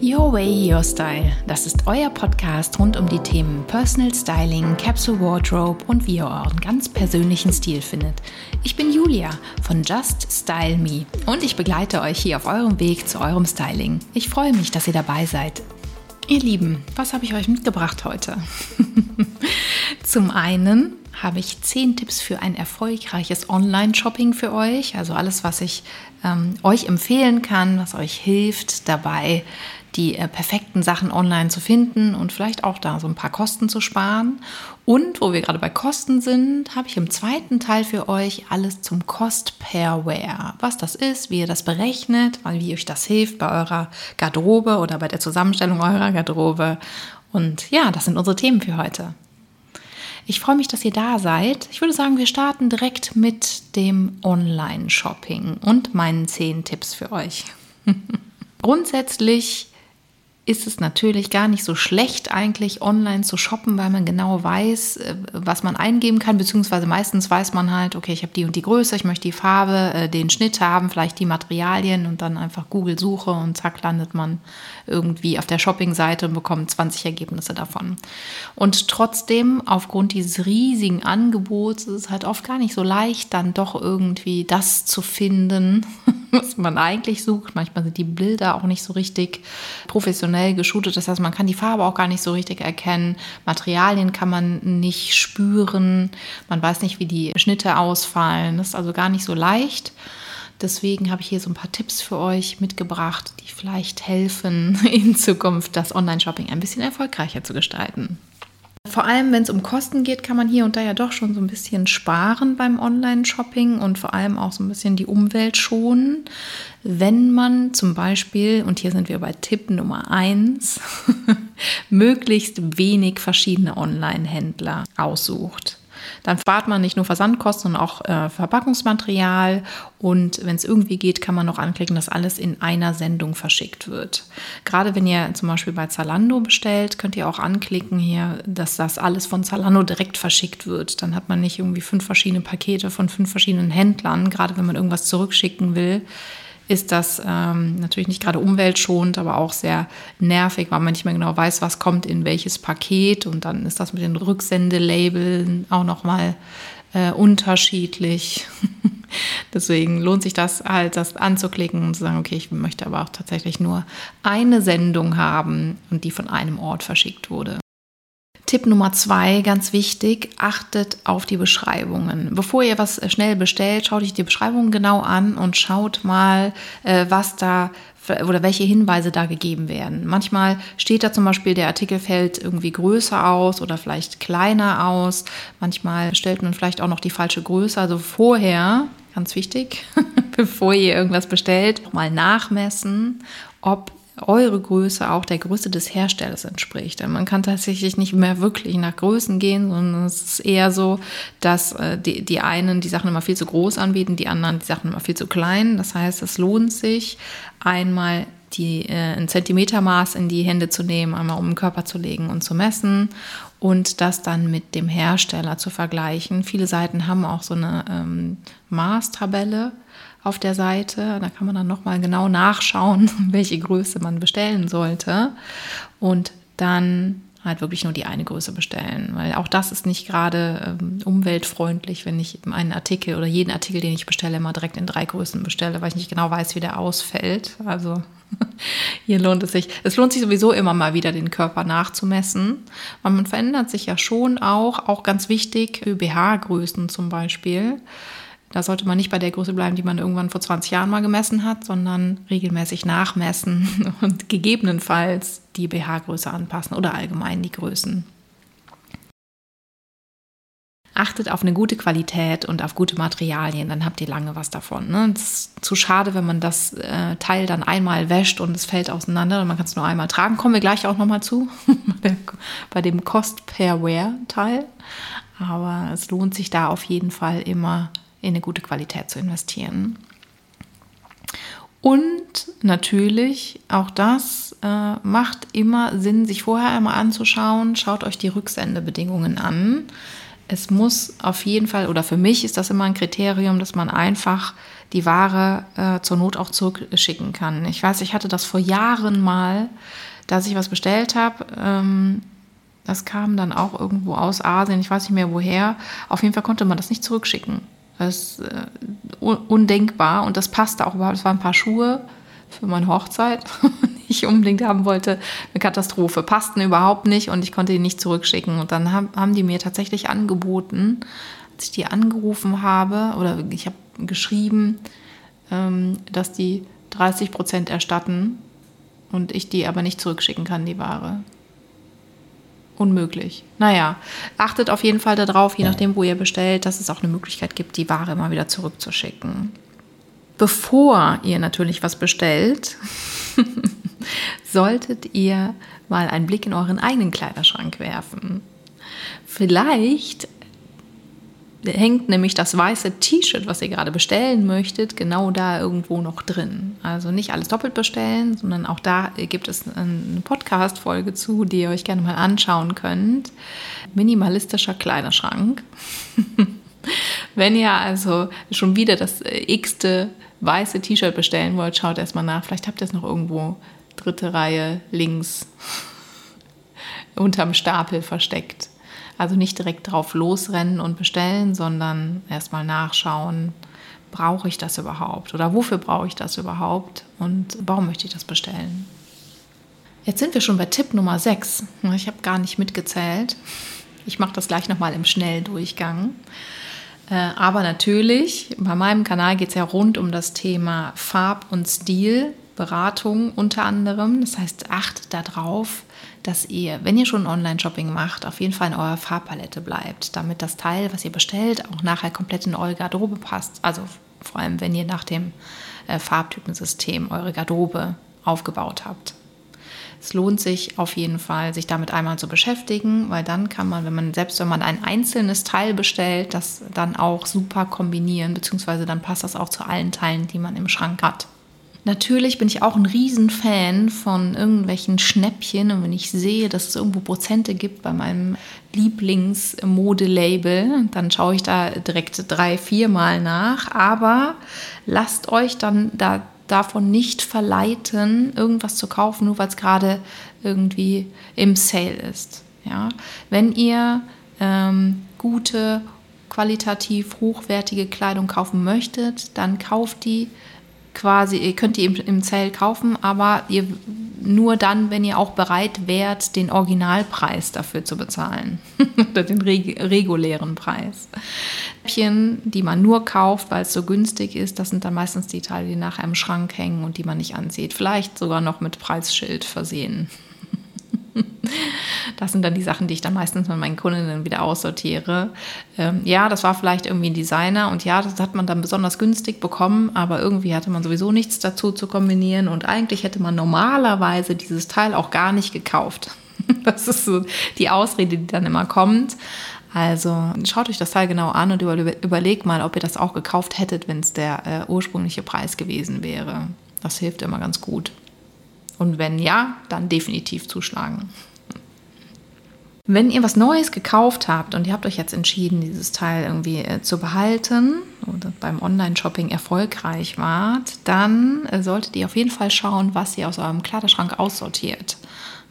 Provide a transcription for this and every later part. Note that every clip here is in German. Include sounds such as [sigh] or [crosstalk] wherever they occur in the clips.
Your Way, Your Style. Das ist euer Podcast rund um die Themen Personal Styling, Capsule Wardrobe und wie ihr euren ganz persönlichen Stil findet. Ich bin Julia von Just Style Me und ich begleite euch hier auf eurem Weg zu eurem Styling. Ich freue mich, dass ihr dabei seid. Ihr Lieben, was habe ich euch mitgebracht heute? [laughs] Zum einen habe ich 10 Tipps für ein erfolgreiches Online-Shopping für euch. Also alles, was ich ähm, euch empfehlen kann, was euch hilft dabei, die äh, perfekten Sachen online zu finden und vielleicht auch da so ein paar Kosten zu sparen. Und wo wir gerade bei Kosten sind, habe ich im zweiten Teil für euch alles zum Cost per Wear. Was das ist, wie ihr das berechnet, wie euch das hilft bei eurer Garderobe oder bei der Zusammenstellung eurer Garderobe. Und ja, das sind unsere Themen für heute. Ich freue mich, dass ihr da seid. Ich würde sagen, wir starten direkt mit dem Online-Shopping und meinen zehn Tipps für euch. [laughs] Grundsätzlich ist es natürlich gar nicht so schlecht, eigentlich online zu shoppen, weil man genau weiß, äh, was man eingeben kann, beziehungsweise meistens weiß man halt, okay, ich habe die und die Größe, ich möchte die Farbe, äh, den Schnitt haben, vielleicht die Materialien und dann einfach Google suche und zack landet man irgendwie auf der Shopping-Seite und bekommt 20 Ergebnisse davon. Und trotzdem, aufgrund dieses riesigen Angebots, ist es halt oft gar nicht so leicht, dann doch irgendwie das zu finden, [laughs] was man eigentlich sucht. Manchmal sind die Bilder auch nicht so richtig professionell geshootet. Das heißt, man kann die Farbe auch gar nicht so richtig erkennen. Materialien kann man nicht spüren. Man weiß nicht, wie die Schnitte ausfallen. Das ist also gar nicht so leicht. Deswegen habe ich hier so ein paar Tipps für euch mitgebracht, die vielleicht helfen, [laughs] in Zukunft das Online-Shopping ein bisschen erfolgreicher zu gestalten. Vor allem, wenn es um Kosten geht, kann man hier und da ja doch schon so ein bisschen sparen beim Online-Shopping und vor allem auch so ein bisschen die Umwelt schonen, wenn man zum Beispiel, und hier sind wir bei Tipp Nummer 1, [laughs] möglichst wenig verschiedene Online-Händler aussucht. Dann spart man nicht nur Versandkosten, sondern auch äh, Verpackungsmaterial. Und wenn es irgendwie geht, kann man noch anklicken, dass alles in einer Sendung verschickt wird. Gerade wenn ihr zum Beispiel bei Zalando bestellt, könnt ihr auch anklicken hier, dass das alles von Zalando direkt verschickt wird. Dann hat man nicht irgendwie fünf verschiedene Pakete von fünf verschiedenen Händlern, gerade wenn man irgendwas zurückschicken will ist das ähm, natürlich nicht gerade umweltschonend, aber auch sehr nervig, weil man nicht mehr genau weiß, was kommt in welches Paket. Und dann ist das mit den Rücksendelabeln auch nochmal äh, unterschiedlich. [laughs] Deswegen lohnt sich das halt, das anzuklicken und zu sagen, okay, ich möchte aber auch tatsächlich nur eine Sendung haben und die von einem Ort verschickt wurde. Tipp Nummer zwei, ganz wichtig, achtet auf die Beschreibungen. Bevor ihr was schnell bestellt, schaut euch die Beschreibungen genau an und schaut mal, äh, was da oder welche Hinweise da gegeben werden. Manchmal steht da zum Beispiel, der Artikel fällt irgendwie größer aus oder vielleicht kleiner aus. Manchmal stellt man vielleicht auch noch die falsche Größe. Also vorher, ganz wichtig, [laughs] bevor ihr irgendwas bestellt, mal nachmessen, ob eure Größe auch der Größe des Herstellers entspricht. Man kann tatsächlich nicht mehr wirklich nach Größen gehen, sondern es ist eher so, dass äh, die, die einen die Sachen immer viel zu groß anbieten, die anderen die Sachen immer viel zu klein. Das heißt, es lohnt sich einmal die, äh, ein Zentimetermaß in die Hände zu nehmen, einmal um den Körper zu legen und zu messen und das dann mit dem Hersteller zu vergleichen. Viele Seiten haben auch so eine ähm, Maßtabelle auf der Seite. Da kann man dann nochmal genau nachschauen, [laughs] welche Größe man bestellen sollte. Und dann halt wirklich nur die eine Größe bestellen, weil auch das ist nicht gerade ähm, umweltfreundlich, wenn ich einen Artikel oder jeden Artikel, den ich bestelle, immer direkt in drei Größen bestelle, weil ich nicht genau weiß, wie der ausfällt. Also [laughs] hier lohnt es sich. Es lohnt sich sowieso immer mal wieder, den Körper nachzumessen, weil man verändert sich ja schon auch, auch ganz wichtig, ÖBH-Größen zum Beispiel. Da sollte man nicht bei der Größe bleiben, die man irgendwann vor 20 Jahren mal gemessen hat, sondern regelmäßig nachmessen [laughs] und gegebenenfalls die BH-Größe anpassen oder allgemein die Größen. Achtet auf eine gute Qualität und auf gute Materialien, dann habt ihr lange was davon. Ne? Es ist zu schade, wenn man das äh, Teil dann einmal wäscht und es fällt auseinander und man kann es nur einmal tragen. Kommen wir gleich auch nochmal zu, [laughs] bei dem Cost per Wear Teil. Aber es lohnt sich da auf jeden Fall immer in eine gute Qualität zu investieren. Und natürlich, auch das äh, macht immer Sinn, sich vorher einmal anzuschauen. Schaut euch die Rücksendebedingungen an. es muss auf jeden Fall, oder für mich ist das immer ein Kriterium, dass man einfach die Ware äh, zur Not auch zurückschicken kann. Ich weiß, ich hatte das vor Jahren mal, dass ich was bestellt habe. Ähm, das kam dann auch irgendwo aus Asien, ich weiß nicht mehr woher. Auf jeden Fall konnte man das nicht zurückschicken. Das ist äh, undenkbar und das passte auch überhaupt. Es waren ein paar Schuhe für meine Hochzeit, [laughs] die ich unbedingt haben wollte. Eine Katastrophe. Passten überhaupt nicht und ich konnte die nicht zurückschicken. Und dann haben, die mir tatsächlich angeboten, als ich die angerufen habe oder ich habe geschrieben, ähm, dass die 30 Prozent erstatten und ich die aber nicht zurückschicken kann, die Ware. Unmöglich. Naja, achtet auf jeden Fall darauf, je nachdem, wo ihr bestellt, dass es auch eine Möglichkeit gibt, die Ware immer wieder zurückzuschicken. Bevor ihr natürlich was bestellt, [laughs] solltet ihr mal einen Blick in euren eigenen Kleiderschrank werfen. Vielleicht hängt nämlich das weiße T-Shirt, was ihr gerade bestellen möchtet, genau da irgendwo noch drin. Also nicht alles doppelt bestellen, sondern auch da gibt es eine Podcast-Folge zu, die ihr euch gerne mal anschauen könnt. Minimalistischer Kleiderschrank. [laughs] Wenn ihr also schon wieder das x-te weiße T-Shirt bestellen wollt, schaut erstmal nach. Vielleicht habt ihr es noch irgendwo dritte Reihe links [laughs] unterm Stapel versteckt. Also nicht direkt drauf losrennen und bestellen, sondern erstmal nachschauen, brauche ich das überhaupt oder wofür brauche ich das überhaupt und warum möchte ich das bestellen. Jetzt sind wir schon bei Tipp Nummer 6. Ich habe gar nicht mitgezählt. Ich mache das gleich nochmal im Schnelldurchgang. Äh, aber natürlich, bei meinem Kanal geht es ja rund um das Thema Farb und Stil, Beratung unter anderem. Das heißt, achtet darauf, dass ihr, wenn ihr schon Online-Shopping macht, auf jeden Fall in eurer Farbpalette bleibt, damit das Teil, was ihr bestellt, auch nachher komplett in eure Garderobe passt. Also vor allem, wenn ihr nach dem äh, Farbtypensystem eure Garderobe aufgebaut habt. Es lohnt sich auf jeden Fall, sich damit einmal zu beschäftigen, weil dann kann man, wenn man selbst wenn man ein einzelnes Teil bestellt, das dann auch super kombinieren, beziehungsweise dann passt das auch zu allen Teilen, die man im Schrank hat. Natürlich bin ich auch ein Riesenfan von irgendwelchen Schnäppchen und wenn ich sehe, dass es irgendwo Prozente gibt bei meinem Lieblingsmodelabel, dann schaue ich da direkt drei, viermal nach. Aber lasst euch dann da, davon nicht verleiten, irgendwas zu kaufen, nur weil es gerade irgendwie im Sale ist. Ja? Wenn ihr ähm, gute, qualitativ hochwertige Kleidung kaufen möchtet, dann kauft die quasi, ihr könnt die im, Sale kaufen, aber ihr nur dann, wenn ihr auch bereit wärt, den Originalpreis dafür zu bezahlen. [laughs] Oder den reg regulären Preis. Die man nur kauft, weil es so günstig ist, das sind dann meistens die Teile, die nachher im Schrank hängen und die man nicht ansieht. Vielleicht sogar noch mit Preisschild versehen. Das sind dann die Sachen, die ich dann meistens mit meinen Kundinnen wieder aussortiere. Ähm, ja, das war vielleicht irgendwie ein Designer und ja, das hat man dann besonders günstig bekommen, aber irgendwie hatte man sowieso nichts dazu zu kombinieren und eigentlich hätte man normalerweise dieses Teil auch gar nicht gekauft. [laughs] Das ist so die Ausrede, die dann immer kommt. Also schaut euch das Teil genau an und überlegt mal, ob ihr das auch gekauft hättet, wenn es der äh, ursprüngliche Preis gewesen wäre. Das hilft immer ganz gut. Und wenn ja, dann definitiv zuschlagen. Wenn ihr was Neues gekauft habt und ihr habt euch jetzt entschieden, dieses Teil irgendwie äh, zu behalten oder beim Online-Shopping erfolgreich wart, dann äh, solltet ihr auf jeden Fall schauen, was ihr aus eurem Kleiderschrank aussortiert.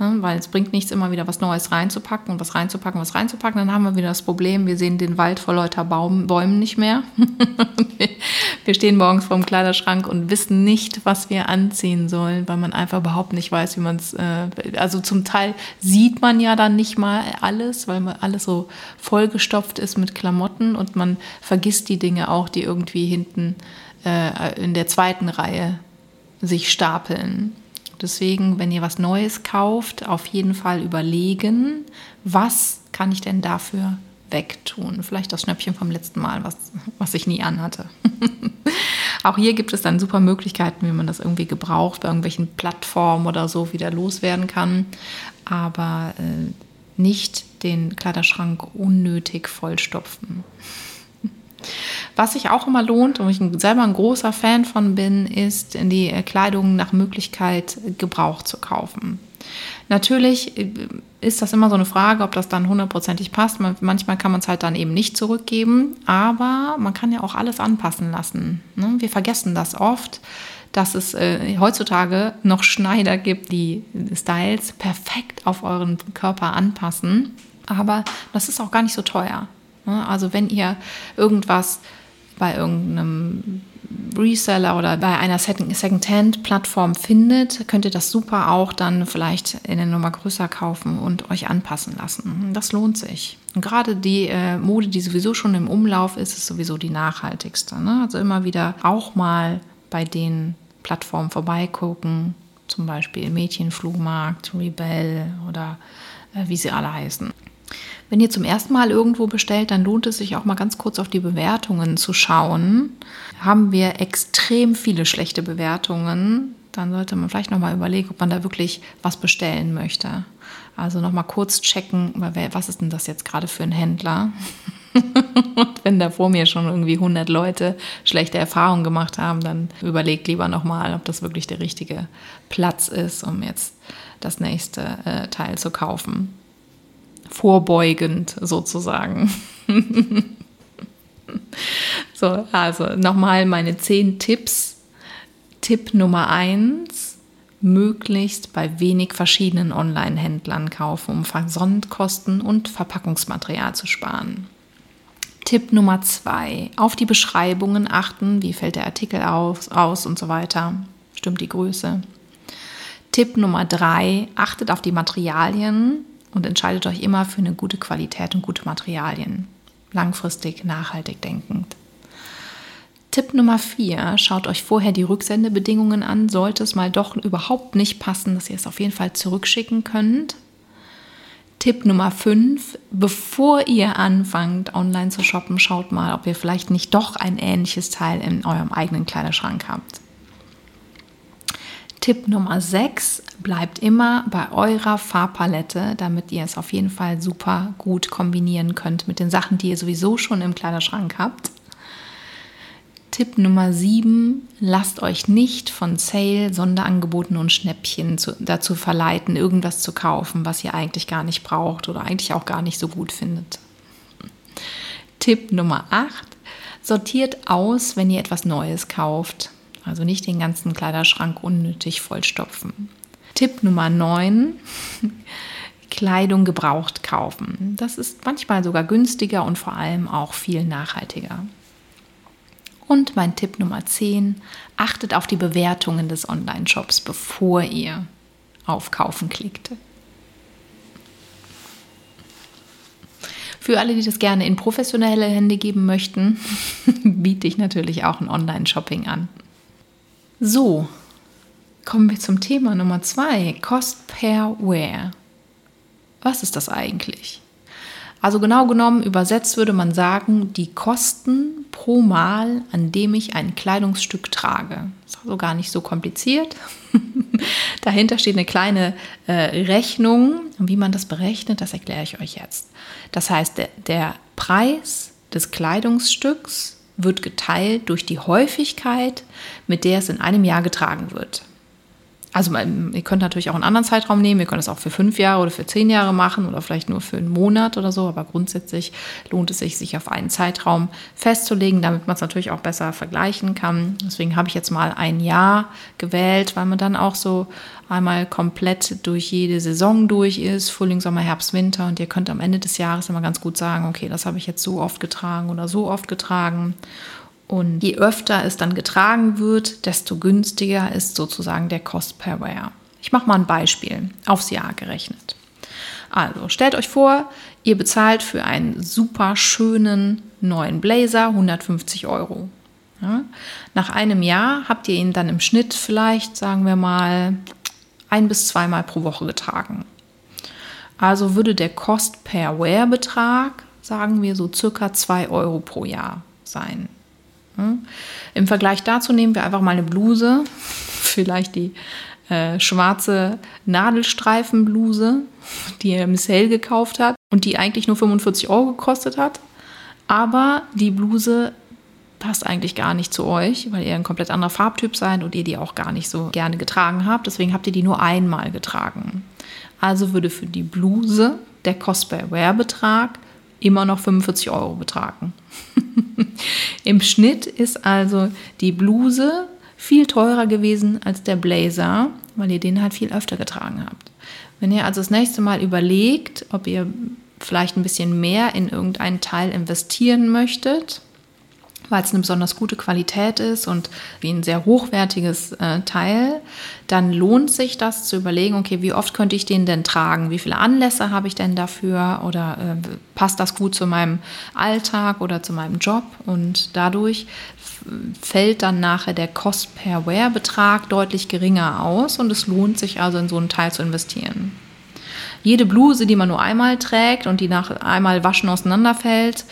Ne? Weil es bringt nichts, immer wieder was Neues reinzupacken und was reinzupacken, was reinzupacken. Dann haben wir wieder das Problem, wir sehen den Wald vor lauter Bäumen nicht mehr. [laughs] wir stehen morgens vorm Kleiderschrank und wissen nicht, was wir anziehen sollen, weil man einfach überhaupt nicht weiß, wie man es. Äh, also zum Teil sieht man ja dann nicht mal alles, weil man alles so vollgestopft ist mit Klamotten und man vergisst die Dinge auch, die irgendwie hinten äh, in der zweiten Reihe sich stapeln. Deswegen, wenn ihr was Neues kauft, auf jeden Fall überlegen, was kann ich denn dafür wegtun? Vielleicht das Schnäppchen vom letzten Mal, was, was ich nie anhatte. [laughs] Auch hier gibt es dann super Möglichkeiten, wie man das irgendwie gebraucht, bei irgendwelchen Plattformen oder so wieder loswerden kann. Aber äh, nicht den Kleiderschrank unnötig vollstopfen. Was sich auch immer lohnt und ich selber ein großer Fan von bin, ist, die Kleidung nach Möglichkeit gebraucht zu kaufen. Natürlich äh, ist das immer so eine Frage, ob das dann hundertprozentig passt. Manchmal kann man es halt dann eben nicht zurückgeben, aber man kann ja auch alles anpassen lassen. Ne? Wir vergessen das oft, dass es äh, heutzutage noch [laughs] Schneider gibt, die Styles perfekt auf euren Körper anpassen. Aber das ist auch gar nicht so teuer. Ne? Also wenn ihr irgendwas bei irgendeinem Reseller oder bei einer Second-Hand-Plattform findet, könnt ihr das super auch dann vielleicht in eine Nummer größer kaufen und euch anpassen lassen. Das lohnt sich. Und gerade die äh, Mode, die sowieso schon im Umlauf ist, ist sowieso die nachhaltigste. Ne? Also immer wieder auch mal bei den Plattformen vorbeigucken, zum Beispiel Mädchenflugmarkt, Rebell oder äh, wie sie alle heißen. Wenn ihr zum ersten Mal irgendwo bestellt, dann lohnt es sich auch mal ganz kurz auf die Bewertungen zu schauen. Haben wir extrem viele schlechte Bewertungen, dann sollte man vielleicht noch mal überlegen, ob man da wirklich was bestellen möchte. Also noch mal kurz checken, was ist denn das jetzt gerade für ein Händler? [laughs] Und wenn da vor mir schon irgendwie 100 Leute schlechte Erfahrungen gemacht haben, dann überlegt lieber noch mal, ob das wirklich der richtige Platz ist, um jetzt das nächste äh, Teil zu kaufen vorbeugend sozusagen. [laughs] so, also nochmal meine zehn Tipps. Tipp Nummer eins, möglichst bei wenig verschiedenen Online-Händlern kaufen, um Versandkosten und Verpackungsmaterial zu sparen. Tipp Nummer zwei, auf die Beschreibungen achten, wie fällt der Artikel aus, aus und so weiter. Stimmt die Größe. Tipp Nummer drei, achtet auf die Materialien, und entscheidet euch immer für eine gute Qualität und gute Materialien. Langfristig, nachhaltig denkend. Tipp Nummer 4, schaut euch vorher die Rücksendebedingungen an. Sollte es mal doch überhaupt nicht passen, dass ihr es auf jeden Fall zurückschicken könnt. Tipp Nummer 5, bevor ihr anfangt online zu shoppen, schaut mal, ob ihr vielleicht nicht doch ein ähnliches Teil in eurem eigenen Kleiderschrank habt. Tipp Nummer 6, bleibt immer bei eurer Farbpalette, damit ihr es auf jeden Fall super gut kombinieren könnt mit den Sachen, die ihr sowieso schon im Kleiderschrank habt. Tipp Nummer 7, lasst euch nicht von Sale, Sonderangeboten und Schnäppchen zu, dazu verleiten, irgendwas zu kaufen, was ihr eigentlich gar nicht braucht oder eigentlich auch gar nicht so gut findet. Tipp Nummer 8, sortiert aus, wenn ihr etwas Neues kauft. Also nicht den ganzen Kleiderschrank unnötig vollstopfen. Tipp Nummer 9. [laughs] Kleidung gebraucht kaufen. Das ist manchmal sogar günstiger und vor allem auch viel nachhaltiger. Und mein Tipp Nummer 10, achtet auf die Bewertungen des Online-Shops, bevor ihr auf Kaufen klickt. Für alle, die das gerne in professionelle Hände geben möchten, [laughs] biete ich natürlich auch ein Online-Shopping an. So, kommen wir zum Thema Nummer zwei, Cost per Wear. Was ist das eigentlich? Also genau genommen übersetzt würde man sagen, die Kosten pro Mal, an dem ich ein Kleidungsstück trage. Ist also gar nicht so kompliziert. [laughs] Dahinter steht eine kleine äh, Rechnung. Und wie man das berechnet, das erkläre ich euch jetzt. Das heißt, der, der Preis des Kleidungsstücks wird geteilt durch die Häufigkeit, mit der es in einem Jahr getragen wird. Also ihr könnt natürlich auch einen anderen Zeitraum nehmen, ihr könnt es auch für fünf Jahre oder für zehn Jahre machen oder vielleicht nur für einen Monat oder so, aber grundsätzlich lohnt es sich, sich auf einen Zeitraum festzulegen, damit man es natürlich auch besser vergleichen kann. Deswegen habe ich jetzt mal ein Jahr gewählt, weil man dann auch so einmal komplett durch jede Saison durch ist, Frühling, Sommer, Herbst, Winter. Und ihr könnt am Ende des Jahres immer ganz gut sagen, okay, das habe ich jetzt so oft getragen oder so oft getragen und je öfter es dann getragen wird, desto günstiger ist sozusagen der Cost per Wear. Ich mache mal ein Beispiel aufs Jahr gerechnet. Also stellt euch vor, ihr bezahlt für einen super schönen neuen Blazer 150 Euro. Ja? Nach einem Jahr habt ihr ihn dann im Schnitt vielleicht, sagen wir mal, ein bis zweimal pro Woche getragen. Also würde der Cost per Wear Betrag, sagen wir so circa 2 Euro pro Jahr sein. Im Vergleich dazu nehmen wir einfach mal eine Bluse, [laughs] vielleicht die äh, schwarze Nadelstreifenbluse, die er im Sale gekauft hat und die eigentlich nur 45 Euro gekostet hat. Aber die Bluse passt eigentlich gar nicht zu euch, weil ihr ein komplett anderer Farbtyp seid und ihr die auch gar nicht so gerne getragen habt. Deswegen habt ihr die nur einmal getragen. Also würde für die Bluse der Cost-per-Wear-Betrag immer noch 45 Euro betragen. [laughs] Im Schnitt ist also die Bluse viel teurer gewesen als der Blazer, weil ihr den halt viel öfter getragen habt. Wenn ihr also das nächste Mal überlegt, ob ihr vielleicht ein bisschen mehr in irgendeinen Teil investieren möchtet, weil es eine besonders gute Qualität ist und wie ein sehr hochwertiges äh, Teil, dann lohnt sich das zu überlegen, okay, wie oft könnte ich den denn tragen? Wie viele Anlässe habe ich denn dafür? Oder äh, passt das gut zu meinem Alltag oder zu meinem Job? Und dadurch fällt dann nachher der Cost-per-Wear-Betrag deutlich geringer aus und es lohnt sich also in so einen Teil zu investieren. Jede Bluse, die man nur einmal trägt und die nach einmal Waschen auseinanderfällt,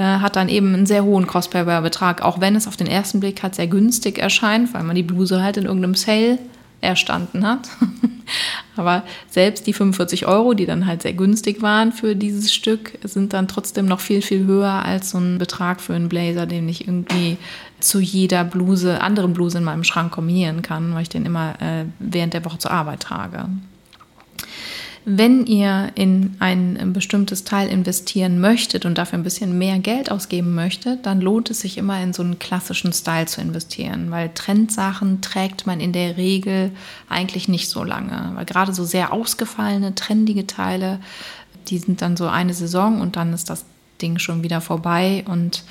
äh, hat dann eben einen sehr hohen Cost-per-Wear-Betrag, auch wenn es auf den ersten Blick halt sehr günstig erscheint, weil man die Bluse halt in irgendeinem Sale erstanden hat. [laughs] Aber selbst die 45 Euro, die dann halt sehr günstig waren für dieses Stück, sind dann trotzdem noch viel, viel höher als so ein Betrag für einen Blazer, den ich irgendwie zu jeder Bluse, anderen Bluse in meinem Schrank kombinieren kann, weil ich den immer äh, während der Woche zur Arbeit trage. Wenn ihr in ein bestimmtes Teil investieren möchtet und dafür ein bisschen mehr Geld ausgeben möchtet, dann lohnt es sich immer in so einen klassischen Style zu investieren, weil Trendsachen trägt man in der Regel eigentlich nicht so lange, weil gerade so sehr ausgefallene, trendige Teile, die sind dann so eine Saison und dann ist das Ding schon wieder vorbei und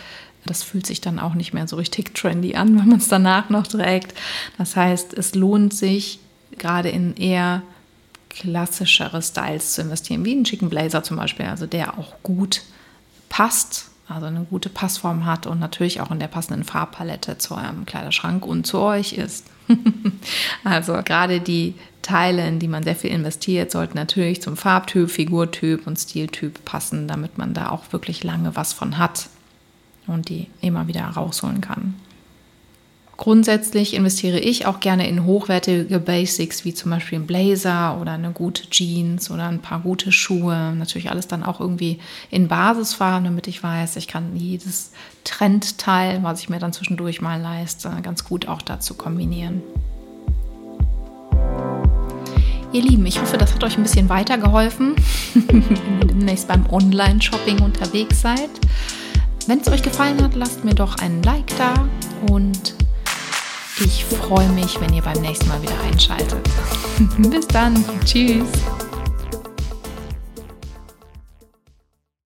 das fühlt sich dann auch nicht mehr so richtig trendy an, [laughs] wenn man es danach noch trägt. Das heißt, es lohnt sich gerade in eher klassischere Styles zu investieren, wie ein Chicken Blazer zum Beispiel, also der auch gut passt, also eine gute Passform hat und natürlich auch in der passenden Farbpalette zu eurem Kleiderschrank und zu euch ist. [laughs] also gerade die Teile, in die man sehr viel investiert, sollten natürlich zum Farbtyp, Figurtyp und Stiltyp passen, damit man da auch wirklich lange was von hat und die immer wieder rausholen kann. Grundsätzlich investiere ich auch gerne in hochwertige Basics, wie zum Beispiel ein Blazer oder eine gute Jeans oder ein paar gute Schuhe. Natürlich alles dann auch irgendwie in Basisfarben, damit ich weiß, ich kann jedes Trendteil, was ich mir dann zwischendurch mal leiste, ganz gut auch dazu kombinieren. Ihr Lieben, ich hoffe, das hat euch ein bisschen weitergeholfen, wenn [laughs] ihr demnächst beim Online-Shopping unterwegs seid. Wenn es euch gefallen hat, lasst mir doch einen Like da und ich freue mich, wenn ihr beim nächsten Mal wieder einschaltet. [laughs] Bis dann. Tschüss.